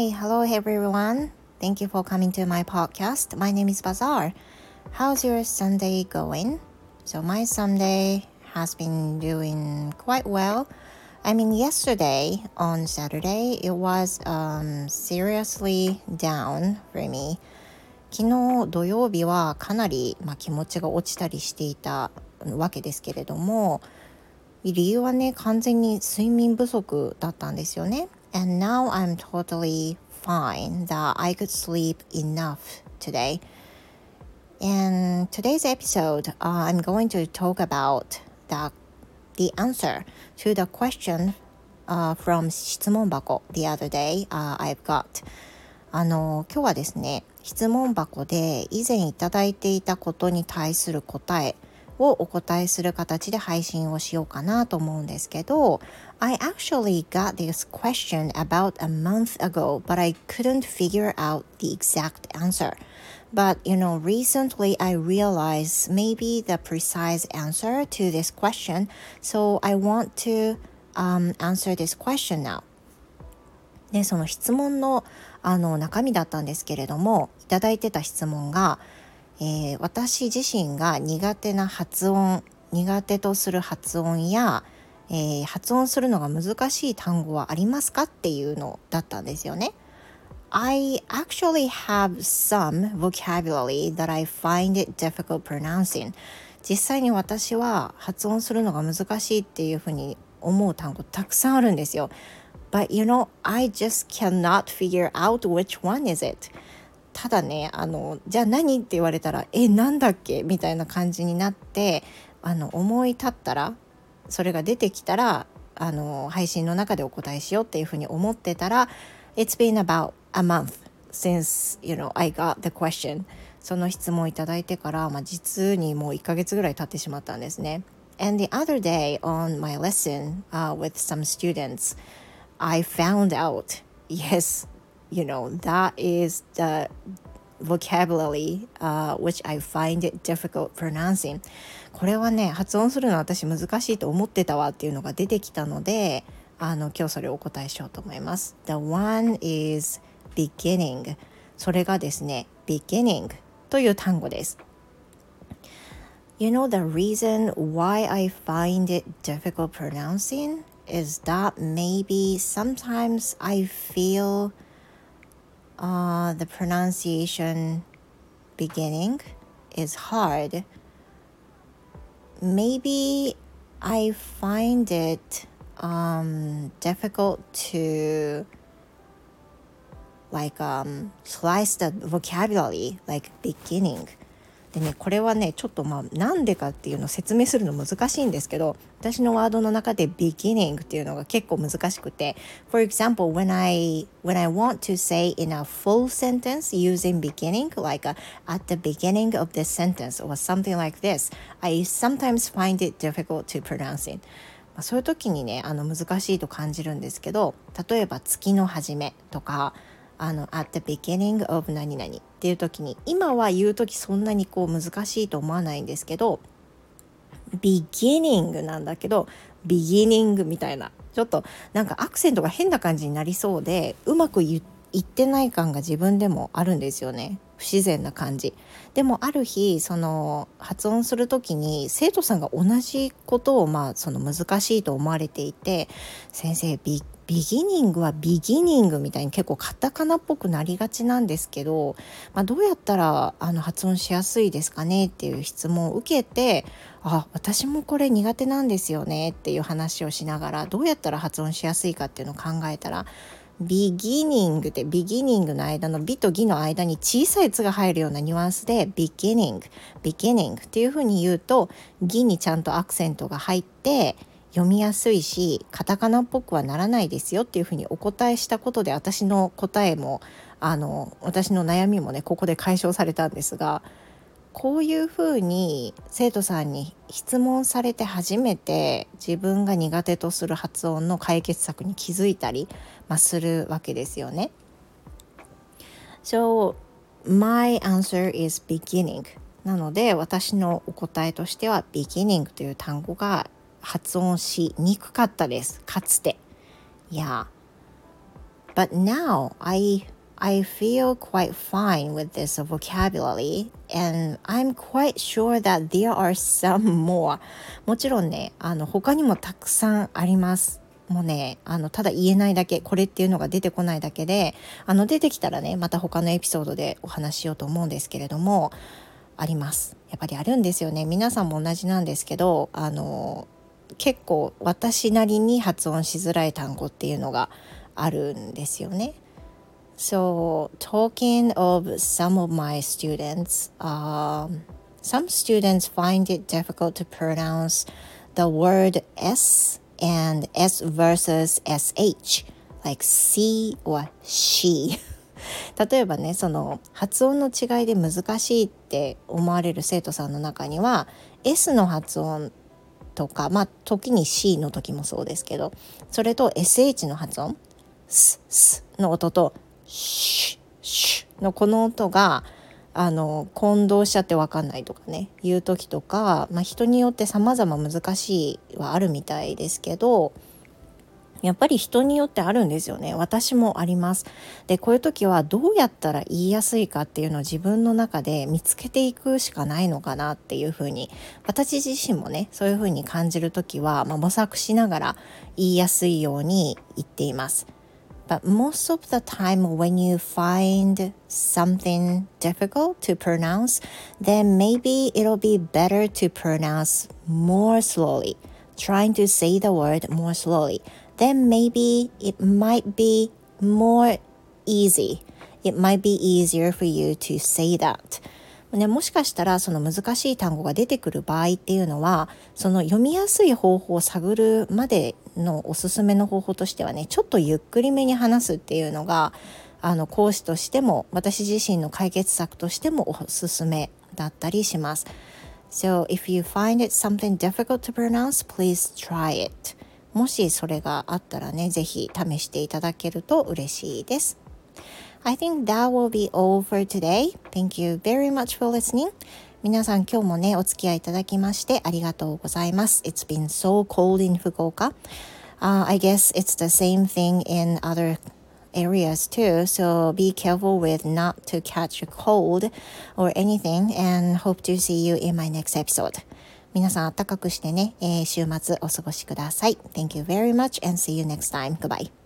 Hey, hello everyone. Thank you for coming to my podcast. My name is Bazaar. How's your Sunday going? So, my Sunday has been doing quite well. I mean, yesterday on Saturday, it was um, seriously down for me. 昨日土曜日はかなり、まあ、気持ちが落ちたりしていたわけですけれども理由はね完全に睡眠不足だったんですよね。And now I'm totally fine that I could sleep enough today. And today's episode, uh, I'm going to talk about the, the answer to the question uh, from 質問箱 the other day、uh, I've got. あの今日はですね質問箱で以前いただいていたことに対する答えをお答えする形で配信をしようかなと思うんですけど I actually got this question about a month ago but I couldn't figure out the exact answer But you know, recently I realized maybe the precise answer to this question, so I want to um, answer this question now. で、その質問のあの中身だったんですけれども、いただいてた質問が、えー、私自身が苦手な発音、苦手とする発音や、えー、発音するのが難しい単語はありますかっていうのだったんですよね。I actually have some vocabulary that I find it difficult pronouncing. 実際に私は発音するのが難しいっていうふうに思う単語たくさんあるんですよ。But you know, I just cannot figure out which one is it. ただね、あの、じゃあ何って言われたら、え、なんだっけ？みたいな感じになって、あの、思い立ったら、それが出てきたら、あの、配信の中でお答えしようっていうふうに思ってたら、It's been about a month since, you know, I got the question. その質問をいただいてから、まあ、実にもう1ヶ月ぐらい経ってしまったんですね。And the other day on my lesson、uh, with some students, I found out, yes, you know, that is the vocabulary、uh, which I find it difficult pronouncing. これはね、発音するの私難しいと思ってたわっていうのが出てきたので、あの今日それをお答えしようと思います。The one is beginning それがですね beginning という単語です You know the reason why I find it difficult pronouncing is that maybe sometimes I feel uh, the pronunciation beginning is hard. Maybe I find it um, difficult to like um, slice the vocabulary like beginning でねこれはねちょっとまあなんでかっていうのを説明するの難しいんですけど私のワードの中で beginning っていうのが結構難しくて For example when I when I want to say in a full sentence using beginning like a, at the beginning of this sentence or something like this I sometimes find it difficult to pronouncing そういう時にねあの難しいと感じるんですけど例えば月の初めとかあの at the beginning of 何々っていう時に今は言う時そんなにこう難しいと思わないんですけど beginning なんだけど beginning みたいなちょっとなんかアクセントが変な感じになりそうでうまく言ってない感が自分でもあるんですよね。不自然な感じ。でもある日その発音する時に生徒さんが同じことをまあその難しいと思われていて先生ビビギニングはビギニングみたいに結構カタカナっぽくなりがちなんですけど、まあ、どうやったらあの発音しやすいですかねっていう質問を受けてあ私もこれ苦手なんですよねっていう話をしながらどうやったら発音しやすいかっていうのを考えたらビギニングでビギニングの間のビとギの間に小さい「つ」が入るようなニュアンスでビギニングビギニングっていうふうに言うとギにちゃんとアクセントが入って読みやすいしカタカナっぽくはならないですよっていうふうにお答えしたことで私の答えもあの私の悩みもねここで解消されたんですがこういうふうに生徒さんに質問されて初めて自分が苦手とする発音の解決策に気づいたり、まあ、するわけですよね。So my answer is beginning なので私のお答えとしては beginning という単語が発音しにくかったです。かつて。いや But now I I feel quite fine with this vocabulary and I'm quite sure that there are some more. もちろんねあの他にもたくさんあります。もうねあのただ言えないだけこれっていうのが出てこないだけであの出てきたらねまた他のエピソードでお話ししようと思うんですけれどもあります。やっぱりあるんですよね。皆さんも同じなんですけどあの結構私なりに発音しづらい単語っていうのがあるんですよね。So, talking of some of my students, um, some students find it difficult to pronounce the word S and S versus SH, like C or she. 例えばねその発音の違いで難しいって思われる生徒さんの中には S の発音とかまあ時に C の時もそうですけどそれと SH の発音ススの音とシュシュのこの音があの混同しちゃって分かんないとかねいう時とか、まあ、人によって様々難しいはあるみたいですけどやっぱり人によってあるんですよね私もありますでこういう時はどうやったら言いやすいかっていうのを自分の中で見つけていくしかないのかなっていうふうに私自身もねそういうふうに感じる時は、まあ、模索しながら言いやすいように言っています But most of the time, when you find something difficult to pronounce, then maybe it'll be better to pronounce more slowly, trying to say the word more slowly. Then maybe it might be more easy. It might be easier for you to say that. ね、もしかしたらその難しい単語が出てくる場合っていうのはその読みやすい方法を探るまでのおすすめの方法としてはねちょっとゆっくりめに話すっていうのがあの講師としても私自身の解決策としてもおすすめだったりします。So if you find it something difficult to pronounce, please try it. もしそれがあったらね、ぜひ試していただけると嬉しいです。I think that will be all for today. Thank you very much for listening. 皆さん今日もね、お付き合いいただきましてありがとうございます。It's been so cold in Fukuoka.、Uh, I guess it's the same thing in other areas too. So be careful with not to catch a cold or anything and hope to see you in my next episode. 皆さん暖かくしてね、えー、週末お過ごしください。Thank you very much and see you next time. Goodbye.